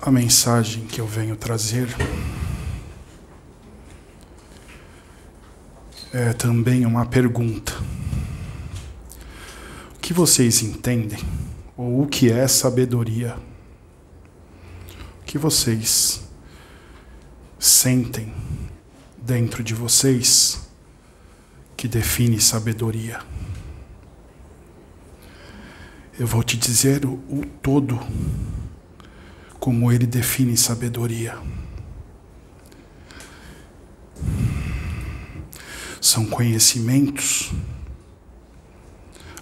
A mensagem que eu venho trazer é também uma pergunta. O que vocês entendem? Ou o que é sabedoria? O que vocês sentem dentro de vocês que define sabedoria? Eu vou te dizer o, o todo como ele define sabedoria. São conhecimentos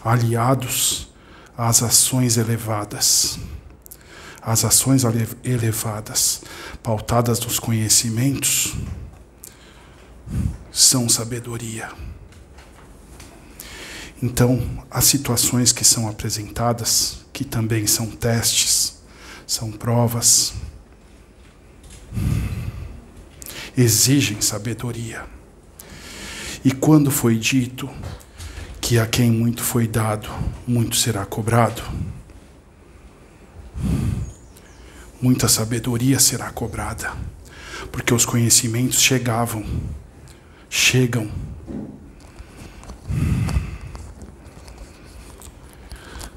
aliados às ações elevadas. As ações elevadas, pautadas nos conhecimentos, são sabedoria. Então, as situações que são apresentadas, que também são testes, são provas, exigem sabedoria. E quando foi dito que a quem muito foi dado, muito será cobrado, muita sabedoria será cobrada, porque os conhecimentos chegavam, chegam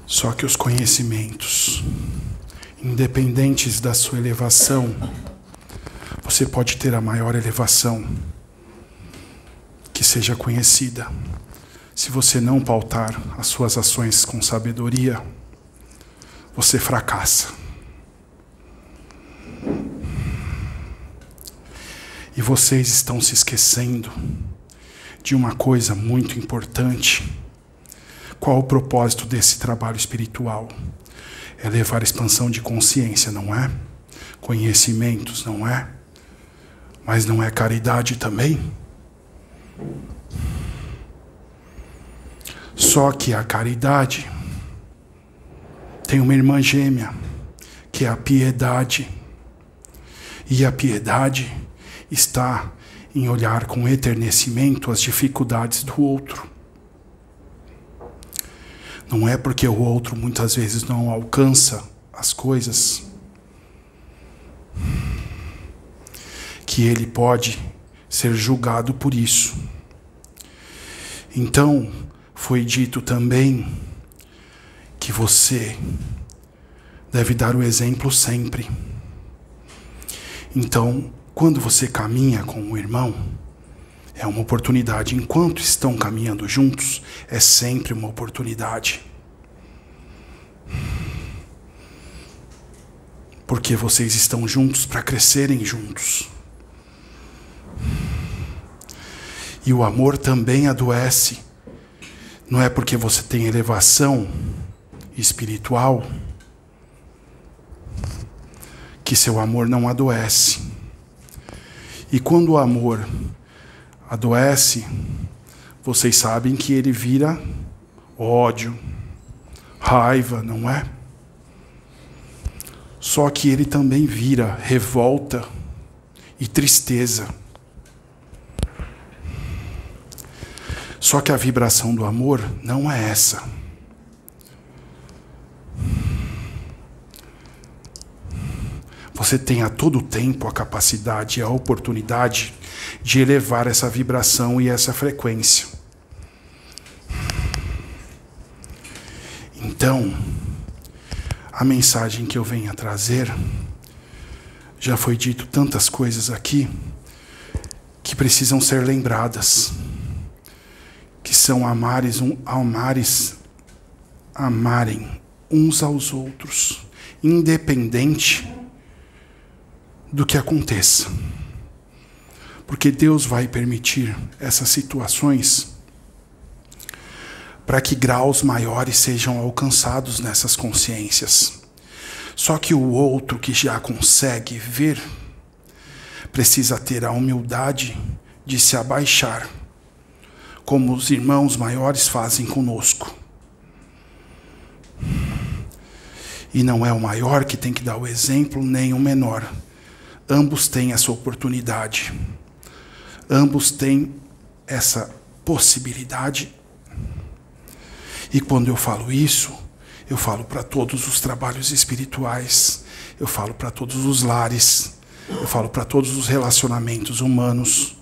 Só que os conhecimentos, independentes da sua elevação, você pode ter a maior elevação que seja conhecida. Se você não pautar as suas ações com sabedoria, você fracassa. E vocês estão se esquecendo de uma coisa muito importante qual o propósito desse trabalho espiritual? É levar expansão de consciência, não é? Conhecimentos, não é? Mas não é caridade também? Só que a caridade tem uma irmã gêmea, que é a piedade. E a piedade está em olhar com eternecimento as dificuldades do outro. Não é porque o outro muitas vezes não alcança as coisas que ele pode ser julgado por isso. Então, foi dito também que você deve dar o exemplo sempre. Então, quando você caminha com o irmão, é uma oportunidade. Enquanto estão caminhando juntos, é sempre uma oportunidade. Porque vocês estão juntos para crescerem juntos. E o amor também adoece. Não é porque você tem elevação espiritual que seu amor não adoece. E quando o amor adoece, vocês sabem que ele vira ódio, raiva, não é? Só que ele também vira revolta e tristeza. Só que a vibração do amor não é essa. Você tem a todo tempo a capacidade e a oportunidade de elevar essa vibração e essa frequência. Então, a mensagem que eu venho a trazer, já foi dito tantas coisas aqui que precisam ser lembradas, que são amares, um, amares, amarem uns aos outros, independente do que aconteça porque Deus vai permitir essas situações para que graus maiores sejam alcançados nessas consciências. Só que o outro que já consegue ver precisa ter a humildade de se abaixar, como os irmãos maiores fazem conosco. E não é o maior que tem que dar o exemplo, nem o menor. Ambos têm essa oportunidade. Ambos têm essa possibilidade. E quando eu falo isso, Eu falo para todos os trabalhos espirituais. Eu falo para todos os lares. Eu falo para todos os relacionamentos humanos,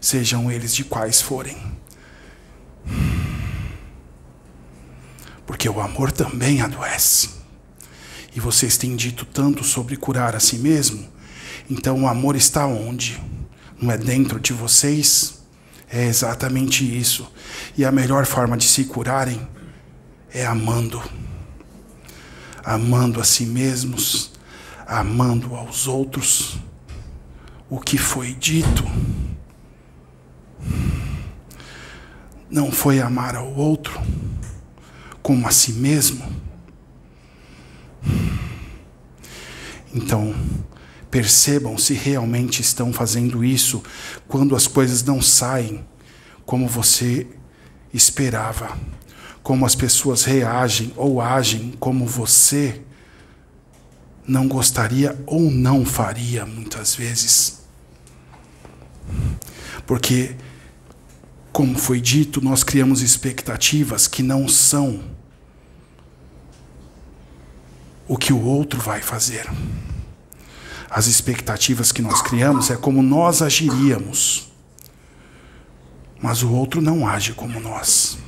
sejam eles de quais forem. Porque o amor também adoece. E vocês têm dito tanto sobre curar a si mesmo. Então o amor está onde? Não é dentro de vocês? É exatamente isso. E a melhor forma de se curarem é amando. Amando a si mesmos, amando aos outros. O que foi dito não foi amar ao outro como a si mesmo. Então, percebam se realmente estão fazendo isso quando as coisas não saem como você esperava, como as pessoas reagem ou agem como você não gostaria ou não faria muitas vezes. Porque, como foi dito, nós criamos expectativas que não são o que o outro vai fazer. As expectativas que nós criamos é como nós agiríamos. Mas o outro não age como nós.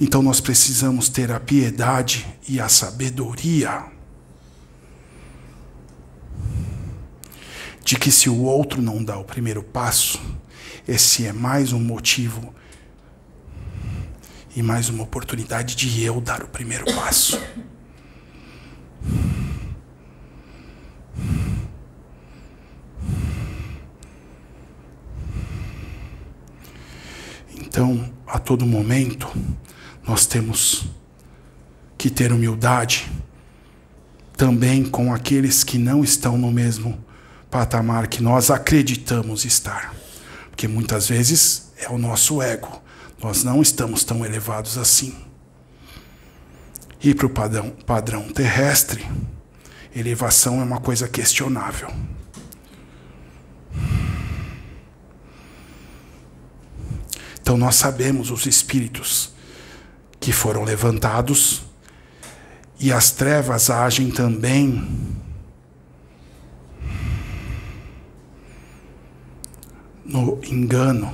Então nós precisamos ter a piedade e a sabedoria de que se o outro não dá o primeiro passo, esse é mais um motivo e mais uma oportunidade de eu dar o primeiro passo. Então, a todo momento, nós temos que ter humildade também com aqueles que não estão no mesmo patamar que nós acreditamos estar. Porque muitas vezes é o nosso ego. Nós não estamos tão elevados assim. E para o padrão, padrão terrestre, elevação é uma coisa questionável. Então nós sabemos os espíritos que foram levantados e as trevas agem também. No engano,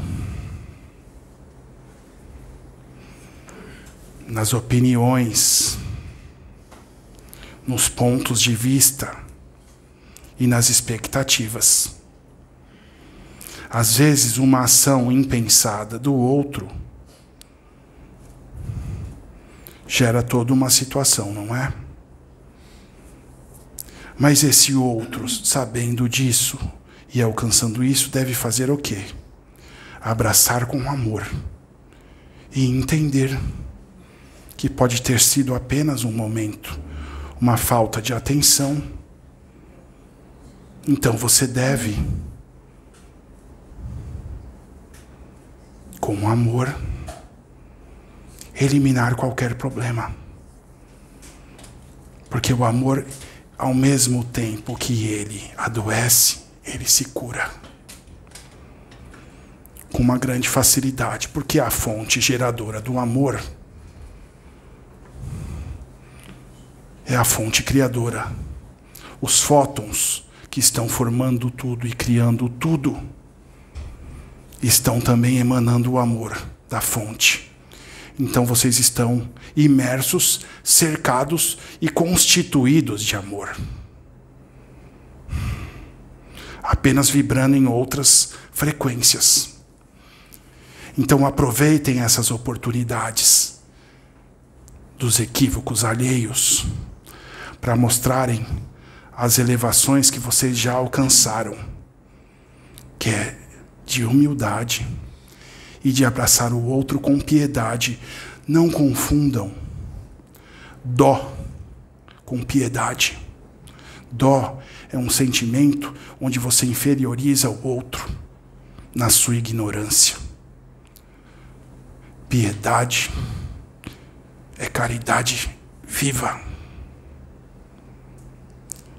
nas opiniões, nos pontos de vista. E nas expectativas. Às vezes, uma ação impensada do outro gera toda uma situação, não é? Mas esse outro, sabendo disso, e alcançando isso, deve fazer o quê? Abraçar com amor e entender que pode ter sido apenas um momento, uma falta de atenção. Então você deve, com amor, eliminar qualquer problema. Porque o amor, ao mesmo tempo que ele adoece, ele se cura com uma grande facilidade, porque a fonte geradora do amor é a fonte criadora. Os fótons que estão formando tudo e criando tudo estão também emanando o amor da fonte. Então vocês estão imersos, cercados e constituídos de amor apenas vibrando em outras frequências. Então aproveitem essas oportunidades dos equívocos alheios para mostrarem as elevações que vocês já alcançaram, que é de humildade e de abraçar o outro com piedade. Não confundam dó com piedade. Dó é um sentimento onde você inferioriza o outro na sua ignorância. Piedade é caridade viva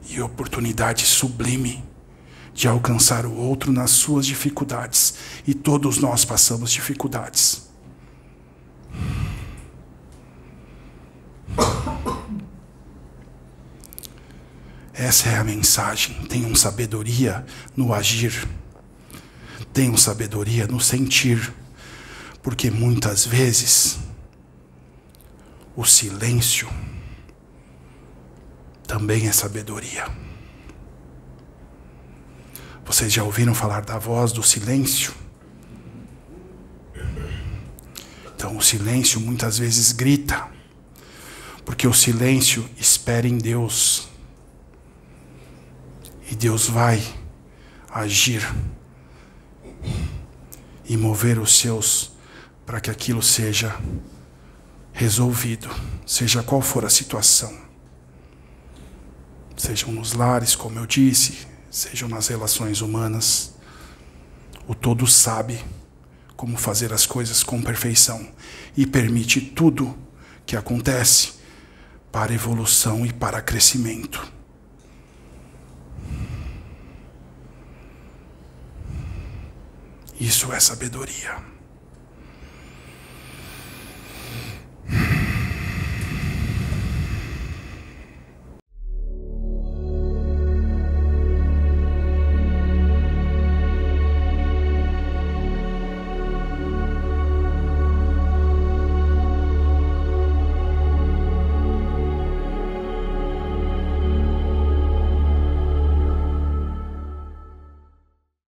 e oportunidade sublime de alcançar o outro nas suas dificuldades. E todos nós passamos dificuldades. Essa é a mensagem. Tenham sabedoria no agir. Tenham sabedoria no sentir. Porque muitas vezes o silêncio também é sabedoria. Vocês já ouviram falar da voz do silêncio? Então, o silêncio muitas vezes grita, porque o silêncio espera em Deus. E Deus vai agir e mover os seus para que aquilo seja resolvido, seja qual for a situação. Sejam nos lares, como eu disse, sejam nas relações humanas. O todo sabe como fazer as coisas com perfeição e permite tudo que acontece para evolução e para crescimento. Isso é sabedoria.